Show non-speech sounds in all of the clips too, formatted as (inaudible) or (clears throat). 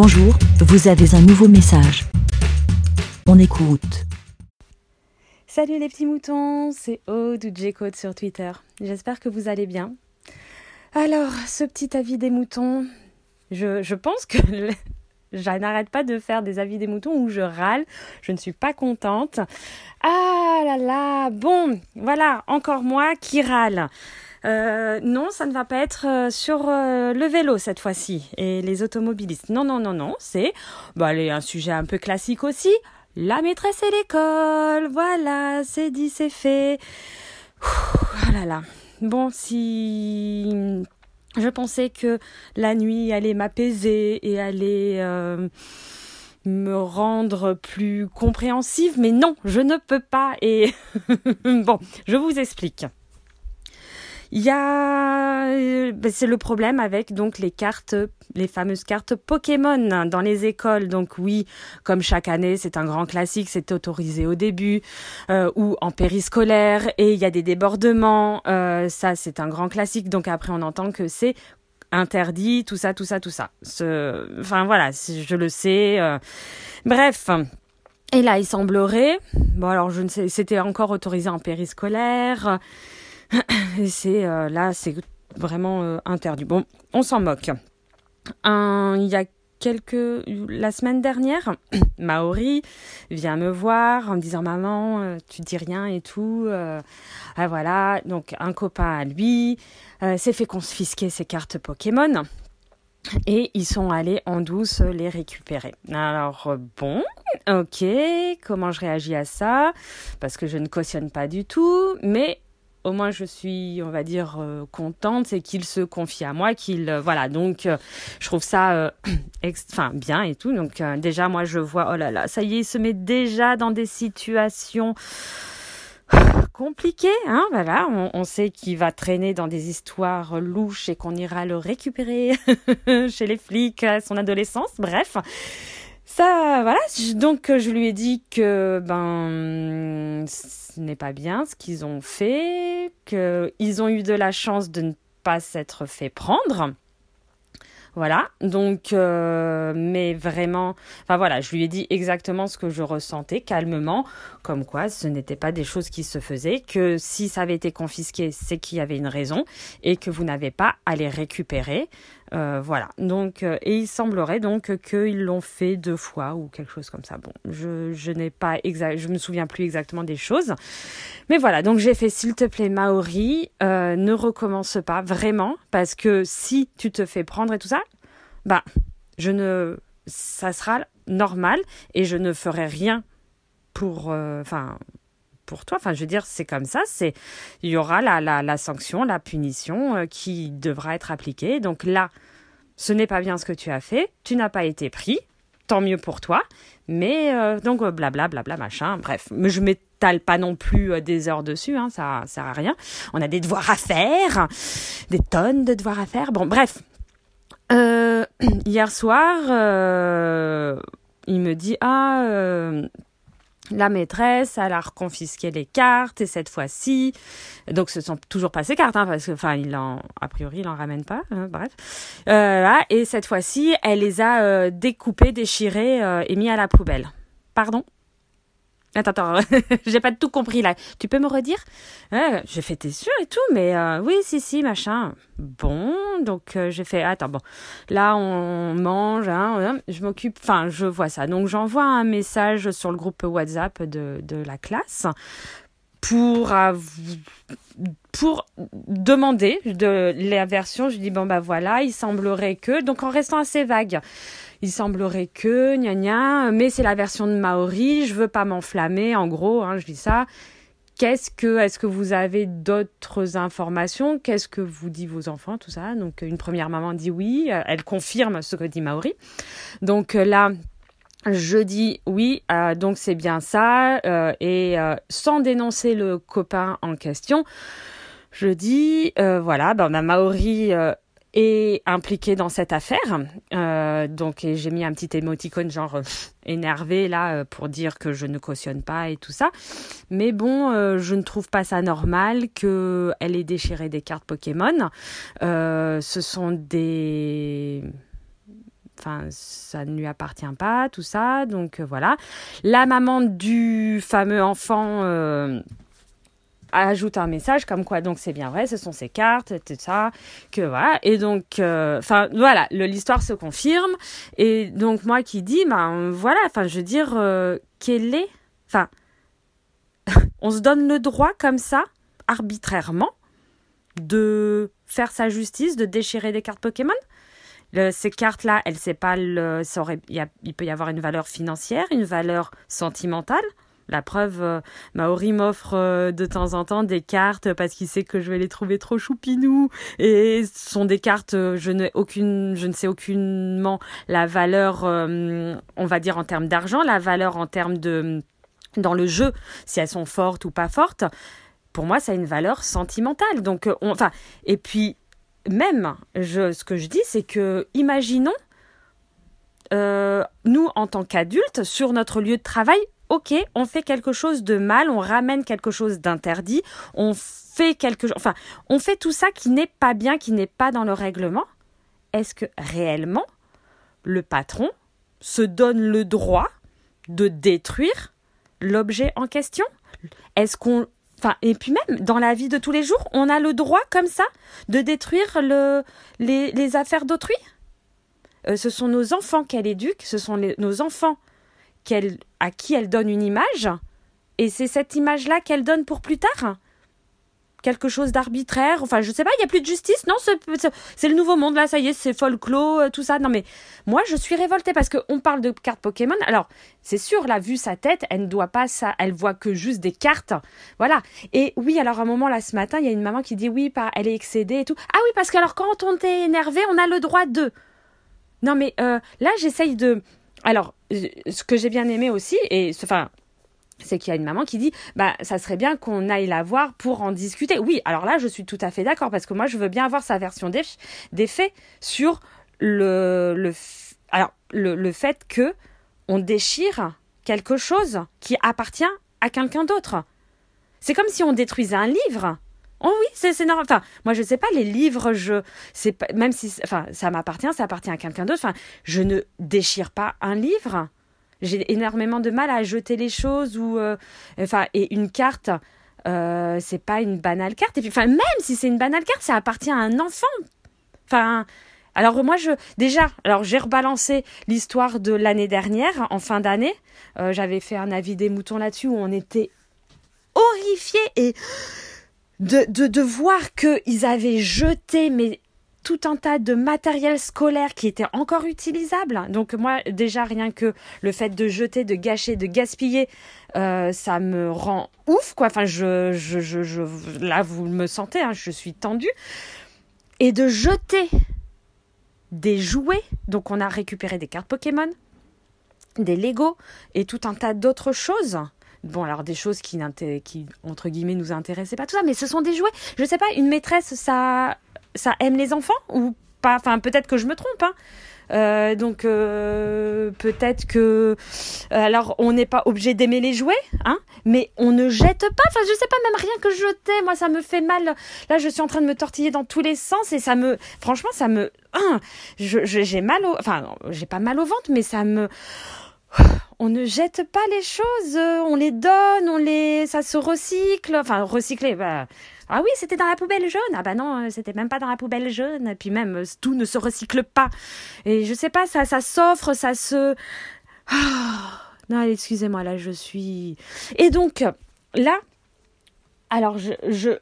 Bonjour, vous avez un nouveau message. On écoute. Salut les petits moutons, c'est Aude ou sur Twitter. J'espère que vous allez bien. Alors, ce petit avis des moutons, je, je pense que (laughs) je n'arrête pas de faire des avis des moutons où je râle, je ne suis pas contente. Ah là là, bon, voilà, encore moi qui râle. Euh, non, ça ne va pas être euh, sur euh, le vélo cette fois-ci et les automobilistes. Non, non, non, non, c'est bah, un sujet un peu classique aussi. La maîtresse et l'école. Voilà, c'est dit, c'est fait. oh là là. Bon, si je pensais que la nuit allait m'apaiser et allait me rendre plus compréhensive, mais non, je ne peux pas. Et (laughs) bon, je vous explique. Il y a, euh, ben, c'est le problème avec donc les cartes, les fameuses cartes Pokémon dans les écoles. Donc oui, comme chaque année, c'est un grand classique, c'est autorisé au début euh, ou en périscolaire et il y a des débordements. Euh, ça, c'est un grand classique. Donc après, on entend que c'est interdit, tout ça, tout ça, tout ça. Enfin voilà, je le sais. Bref. Et là, il semblerait, bon alors je ne sais, c'était encore autorisé en périscolaire. (coughs) C'est euh, là, c'est vraiment euh, interdit. Bon, on s'en moque. Il y a quelques la semaine dernière, (coughs) Maori vient me voir en me disant maman, euh, tu dis rien et tout. Ah, voilà, donc un copain à lui s'est fait confisquer ses cartes Pokémon. Et ils sont allés en douce les récupérer. Alors bon, ok, comment je réagis à ça? Parce que je ne cautionne pas du tout, mais au moins je suis, on va dire, euh, contente, c'est qu'il se confie à moi, qu'il, euh, voilà, donc euh, je trouve ça, (clears throat) enfin, bien et tout. Donc déjà, moi, je vois, oh là là, ça y est, il se met déjà dans des situations (sighs) compliquées, hein, voilà, on, on sait qu'il va traîner dans des histoires louches et qu'on ira le récupérer (laughs) chez les flics à son adolescence, bref. Ça, voilà. Donc, je lui ai dit que ben, ce n'est pas bien ce qu'ils ont fait, qu'ils ont eu de la chance de ne pas s'être fait prendre. Voilà, donc, euh, mais vraiment, enfin voilà, je lui ai dit exactement ce que je ressentais calmement, comme quoi ce n'était pas des choses qui se faisaient, que si ça avait été confisqué, c'est qu'il y avait une raison et que vous n'avez pas à les récupérer. Euh, voilà, donc, euh, et il semblerait donc qu'ils l'ont fait deux fois ou quelque chose comme ça. Bon, je, je n'ai pas exact, je me souviens plus exactement des choses, mais voilà, donc j'ai fait s'il te plaît Maori, euh, ne recommence pas vraiment parce que si tu te fais prendre et tout ça, bah, je ne, ça sera normal et je ne ferai rien pour, euh, enfin, pour toi. Enfin, je veux dire, c'est comme ça. C'est, il y aura la, la, la sanction, la punition euh, qui devra être appliquée. Donc là, ce n'est pas bien ce que tu as fait. Tu n'as pas été pris. Tant mieux pour toi. Mais euh, donc blabla, blabla, machin. Bref, mais je m'étale pas non plus des heures dessus. Hein, ça sert à rien. On a des devoirs à faire, des tonnes de devoirs à faire. Bon, bref. (clears throat) Hier soir, il me dit ah euh, la maîtresse, elle a reconfisqué les cartes et cette fois-ci, donc ce sont toujours pas ses cartes, hein, parce que, enfin, il en, a priori, il en ramène pas, hein, bref. Euh, là, et cette fois-ci, elle les a euh, découpées, déchirées euh, et mis à la poubelle. Pardon? Attends, attends, (laughs) j'ai pas tout compris là. Tu peux me redire? Euh, J'ai fait t'es sûr et tout, mais euh, oui, si, si, machin. Bon, donc euh, j'ai fait attends, bon, là on mange, hein, je m'occupe, enfin je vois ça. Donc j'envoie un message sur le groupe WhatsApp de la classe pour pour demander de la version. Je dis bon bah voilà, il semblerait que donc en restant assez vague il semblerait que, gna gna, mais c'est la version de Maori, je veux pas m'enflammer, en gros, hein, je dis ça. Qu'est-ce que, est-ce que vous avez d'autres informations? Qu'est-ce que vous dit vos enfants, tout ça Donc, une première maman dit oui, elle confirme ce que dit Maori. Donc là, je dis oui, euh, donc c'est bien ça, euh, et euh, sans dénoncer le copain en question, je dis voilà, ben, ma Maori est impliqué dans cette affaire. Donc j'ai mis un petit émoticône genre énervé là pour dire que je ne cautionne pas et tout ça. Mais bon, je ne trouve pas ça normal que elle ait déchiré des cartes Pokémon. Ce sont des enfin, ça ne lui appartient pas, tout ça. Donc voilà. La maman du fameux enfant ajoute un message comme quoi donc c'est bien vrai, ce sont ces cartes, tout ça, que voilà. Et donc, euh, enfin voilà, l'histoire se confirme. Et donc moi qui dis, ben voilà, enfin je veux dire, euh, quel est, enfin, (laughs) on se donne le droit comme ça, arbitrairement, de faire sa justice, de déchirer des cartes Pokémon? Ces cartes-là, elles le, ça aurait, il peut y avoir une valeur financière, une valeur sentimentale. La preuve, euh, Maori m'offre euh, de temps en temps des cartes parce qu'il sait que je vais les trouver trop choupinous. Et ce sont des cartes, euh, je, aucune, je ne sais aucunement la valeur, on va dire en termes d'argent, la valeur en termes de dans le jeu, si elles sont fortes ou pas fortes. Pour moi, ça a une valeur sentimentale. Donc, et puis même, ce que je dis, c'est que imaginons nous, en tant qu'adultes, sur notre lieu de travail, ok, on fait quelque chose de mal, on ramène quelque chose d'interdit, on fait quelque enfin, on fait tout ça qui n'est pas bien, qui n'est pas dans le règlement. Est-ce que réellement le patron se donne le droit de détruire l'objet en question? Est-ce qu'on Enfin, et puis même dans la vie de tous les jours, on a le droit comme ça de détruire le, les, affaires d'autrui. Euh, ce sont nos enfants qu'elle éduque, ce sont nos enfants à qui elle donne une image, et c'est cette image-là qu'elle donne pour plus tard quelque chose d'arbitraire. Enfin, je sais pas, il y a plus de justice. Non, c'est le nouveau monde là, ça y est, c'est folklore, euh, tout ça. Non mais moi, je suis révoltée parce qu'on parle de cartes Pokémon. Alors, c'est sûr, là, vu sa tête, elle ne doit pas ça, elle voit que juste des cartes. Voilà. Et oui, alors à un moment là, ce matin, il y a une maman qui dit oui, elle est excédée et tout. Ah oui, parce que alors quand on est énervé, on a le droit de. Non mais euh, là, j'essaye de alors, ce que j'ai bien aimé aussi, et enfin, c'est qu'il y a une maman qui dit bah ça serait bien qu'on aille la voir pour en discuter. Oui, alors là je suis tout à fait d'accord parce que moi je veux bien avoir sa version des, des faits sur le le alors le, le fait que on déchire quelque chose qui appartient à quelqu'un d'autre. C'est comme si on détruisait un livre. Oh oui, c'est normal. Enfin, moi, je sais pas, les livres, je, c'est même si, enfin, ça m'appartient, ça appartient à quelqu'un d'autre. Enfin, je ne déchire pas un livre. J'ai énormément de mal à jeter les choses ou, euh, enfin, et une carte, euh, c'est pas une banale carte. Et puis, enfin, même si c'est une banale carte, ça appartient à un enfant. Enfin, alors moi, je, déjà, alors j'ai rebalancé l'histoire de l'année dernière, en fin d'année. Euh, j'avais fait un avis des moutons là-dessus où on était horrifiés et de, de, de voir qu'ils avaient jeté mais tout un tas de matériel scolaire qui était encore utilisable. Donc moi déjà rien que le fait de jeter, de gâcher, de gaspiller, euh, ça me rend ouf quoi. Enfin je, je, je, je là vous me sentez, hein, je suis tendue. Et de jeter des jouets. Donc on a récupéré des cartes Pokémon, des Lego et tout un tas d'autres choses. Bon, alors des choses qui, qui, entre guillemets, nous intéressaient pas, tout ça, mais ce sont des jouets. Je sais pas, une maîtresse, ça, ça aime les enfants ou pas? Enfin, peut-être que je me trompe, hein. Euh, donc euh, peut-être que alors on n'est pas obligé d'aimer les jouets, hein, mais on ne jette pas. Enfin, je sais pas même rien que jeter. Moi, ça me fait mal. Là, je suis en train de me tortiller dans tous les sens et ça me, franchement, ça me, hein, j'ai mal au, enfin, j'ai pas mal au ventre, mais ça me (sighs) on ne jette pas les choses, on les donne, on les, ça se recycle. Enfin, recycler, bah, ah oui, c'était dans la poubelle jaune. Ah bah non, c'était même pas dans la poubelle jaune. Puis même, tout ne se recycle pas. Et je sais pas, ça, ça s'offre, ça se. Ah, non, excusez-moi, là, je suis. Et donc, là, alors, je, je,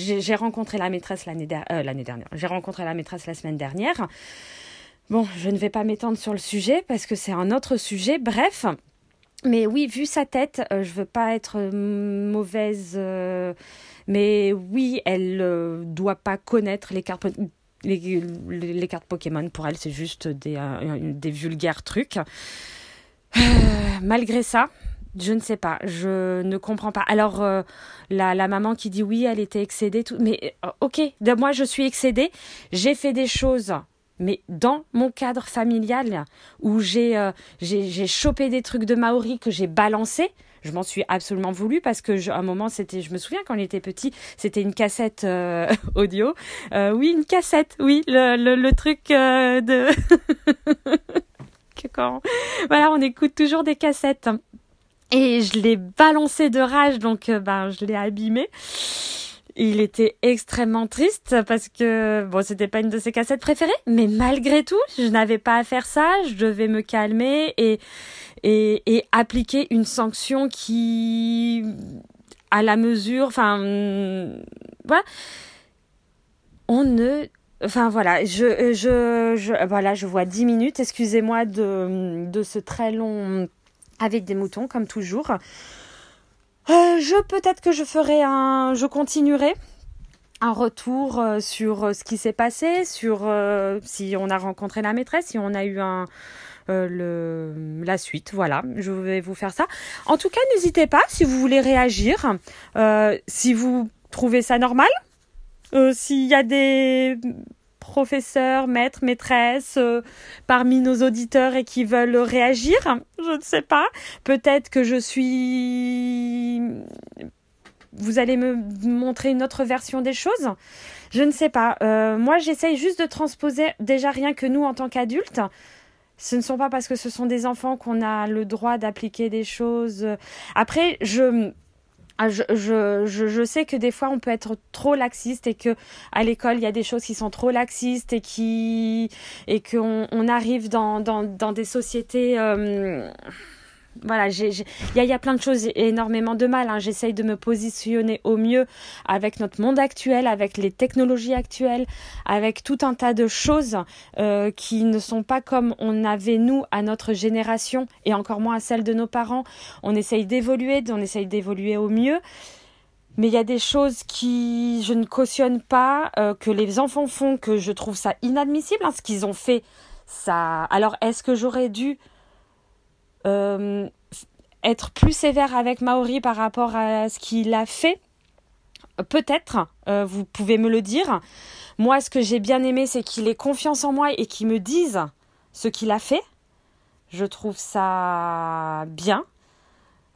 j'ai rencontré la maîtresse l'année, euh, l'année dernière. J'ai rencontré la maîtresse la semaine dernière. Bon, je ne vais pas m'étendre sur le sujet parce que c'est un autre sujet. Bref. Mais oui, vu sa tête, je euh, je veux pas être euh, mauvaise, euh, mais oui, elle ne doit pas connaître les cartes, les, cartes Pokémon. Pour elle, c'est juste des, vulgaires trucs. malgré ça, je ne sais pas, je ne comprends pas. Alors, la, la, maman qui dit oui, elle était excédée, tout, mais ok, de moi je suis excédée, j'ai fait des choses mais dans mon cadre familial où j'ai euh, j'ai chopé des trucs de Maori que j'ai balancé, je m'en suis absolument voulu parce que un moment c'était, je me souviens quand on était petit, c'était une cassette (laughs) audio. oui, une cassette, oui, le truc de (laughs) que quand voilà, on écoute toujours des cassettes. Et je l'ai balancé de rage, donc ben je l'ai abîmé. Il était extrêmement triste parce que bon, c'était pas une de ses cassettes préférées, mais malgré tout, je n'avais pas à faire ça. Je devais me calmer et appliquer une sanction qui à la mesure, enfin voilà. On ne Enfin voilà, je, vois 10 minutes, excusez-moi de ce très long avec des moutons, comme toujours. Euh, je peut-être que je ferai un, je continuerai un retour euh, sur euh, ce qui s'est passé, sur si on a rencontré la maîtresse, si on a eu un le, la suite. Voilà, je vais vous faire ça. En tout cas, n'hésitez pas si vous voulez réagir, si vous trouvez ça normal, s'il y a des professeurs, maîtres, maîtresses euh, parmi nos auditeurs et qui veulent réagir. Je ne sais pas. Peut-être que je suis... Vous allez me montrer une autre version des choses. Je ne sais pas. Euh, moi, j'essaye juste de transposer déjà rien que nous en tant qu'adultes. Ce ne sont pas parce que ce sont des enfants qu'on a le droit d'appliquer des choses. Après, je je, je, je, sais que des fois on peut être trop laxiste et que à l'école il y a des choses qui sont trop laxistes et qui et qu'on on arrive dans, dans, dans des sociétés euh, voilà, il y a, y a, plein de choses, énormément de mal. Hein. J'essaye de me positionner au mieux avec notre monde actuel, avec les technologies actuelles, avec tout un tas de choses euh, qui ne sont pas comme on avait nous à notre génération et encore moins à celle de nos parents. On essaye d'évoluer, on essaye d'évoluer au mieux. Mais il y a des choses qui je ne cautionne pas, euh, que les enfants font, que je trouve ça inadmissible, hein, ce qu'ils ont fait. Ça. Alors, est-ce que j'aurais dû être plus sévère avec Maori par rapport à ce qu'il a fait Peut-être, euh, vous pouvez me le dire. Moi, ce que j'ai bien aimé, c'est qu'il ait confiance en moi et qu'il me dise ce qu'il a fait. Je trouve ça bien.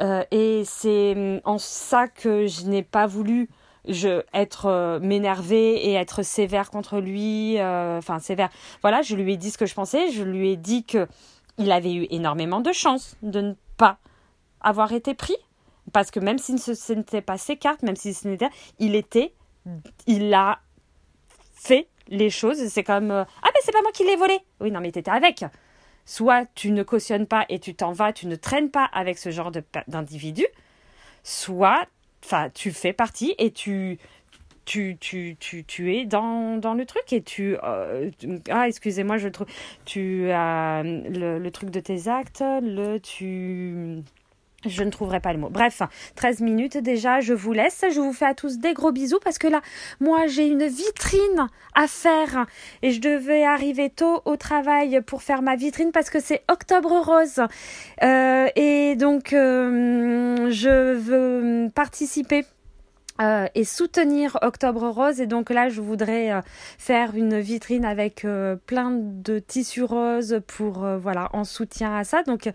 Euh, et c'est en ça que je n'ai pas voulu être m'énerver et être sévère contre lui. Enfin, sévère. Voilà, je lui ai dit ce que je pensais. Je lui ai dit que il avait eu énormément de chance de ne pas avoir été pris. Parce que même si ce n'était pas ses cartes, même si ce n'était. Il était. Il a fait les choses. C'est comme. Euh, ah, mais c'est pas moi qui l'ai volé. Oui, non, mais t'étais avec. Soit tu ne cautionnes pas et tu t'en vas, tu ne traînes pas avec ce genre d'individu. Soit. Enfin, tu fais partie et tu tu, tu, tu, tu es dans, dans le truc et tu... Euh, ah, excusez-moi, je trouve... Tu as le, le, truc de tes actes, le... Tu... Je ne trouverai pas le mot. Bref, 13 minutes déjà, je vous laisse. Je vous fais à tous des gros bisous parce que là, moi, j'ai une vitrine à faire et je devais arriver tôt au travail pour faire ma vitrine parce que c'est Octobre Rose. Euh, et donc, euh, je veux participer euh, et soutenir Octobre Rose. Et donc là, je voudrais euh, faire une vitrine avec euh, plein de tissus roses pour, voilà, en soutien à ça. Donc,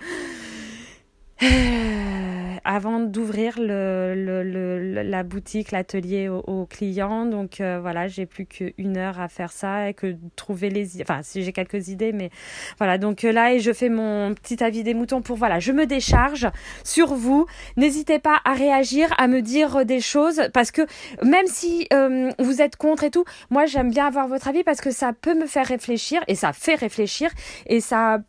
avant d'ouvrir le, le, la boutique, l'atelier aux, clients. Donc euh, voilà, j'ai plus qu'une heure à faire ça et que trouver les... Enfin, si j'ai quelques idées, mais voilà. Donc euh, là, et je fais mon petit avis des moutons pour, voilà, je me décharge sur vous. N'hésitez pas à réagir, à me dire des choses, parce que même si euh, vous êtes contre et tout, moi j'aime bien avoir votre avis parce que ça peut me faire réfléchir et ça fait réfléchir et ça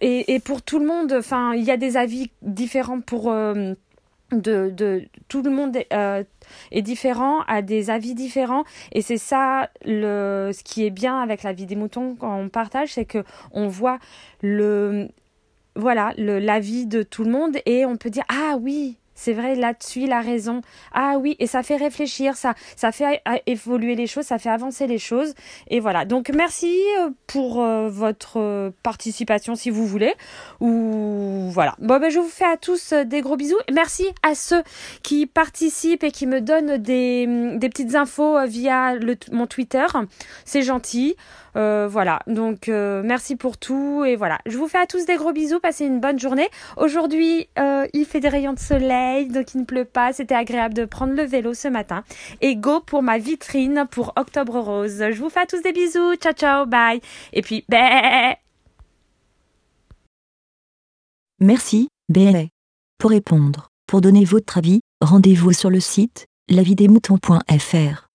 et, pour tout le monde, enfin, il y a des avis différents pour euh, de, tout le monde est, euh, est, différent, a des avis différents, et c'est ça le ce qui est bien avec la vie des moutons quand on partage, c'est que on voit le voilà l'avis de tout le monde et on peut dire ah oui c'est vrai, là-dessus, il a raison. Ah oui, et ça fait réfléchir, ça, ça fait évoluer les choses, ça fait avancer les choses. Et voilà. Donc merci euh, pour euh, votre euh, participation si vous voulez. Ou voilà. Bon ben je vous fais à tous des gros bisous. Merci à ceux qui participent et qui me donnent des, des petites infos via le, mon Twitter. C'est gentil. Euh, voilà, donc euh, merci pour tout et voilà. Je vous fais à tous des gros bisous, passez une bonne journée. Aujourd'hui, euh, il fait des rayons de soleil, donc il ne pleut pas. C'était agréable de prendre le vélo ce matin. Et go pour ma vitrine pour Octobre Rose. Je vous fais à tous des bisous. Ciao ciao, bye. Et puis, bé. Merci, bé. Pour répondre, pour donner votre avis, rendez-vous sur le site lavidemouton.fr.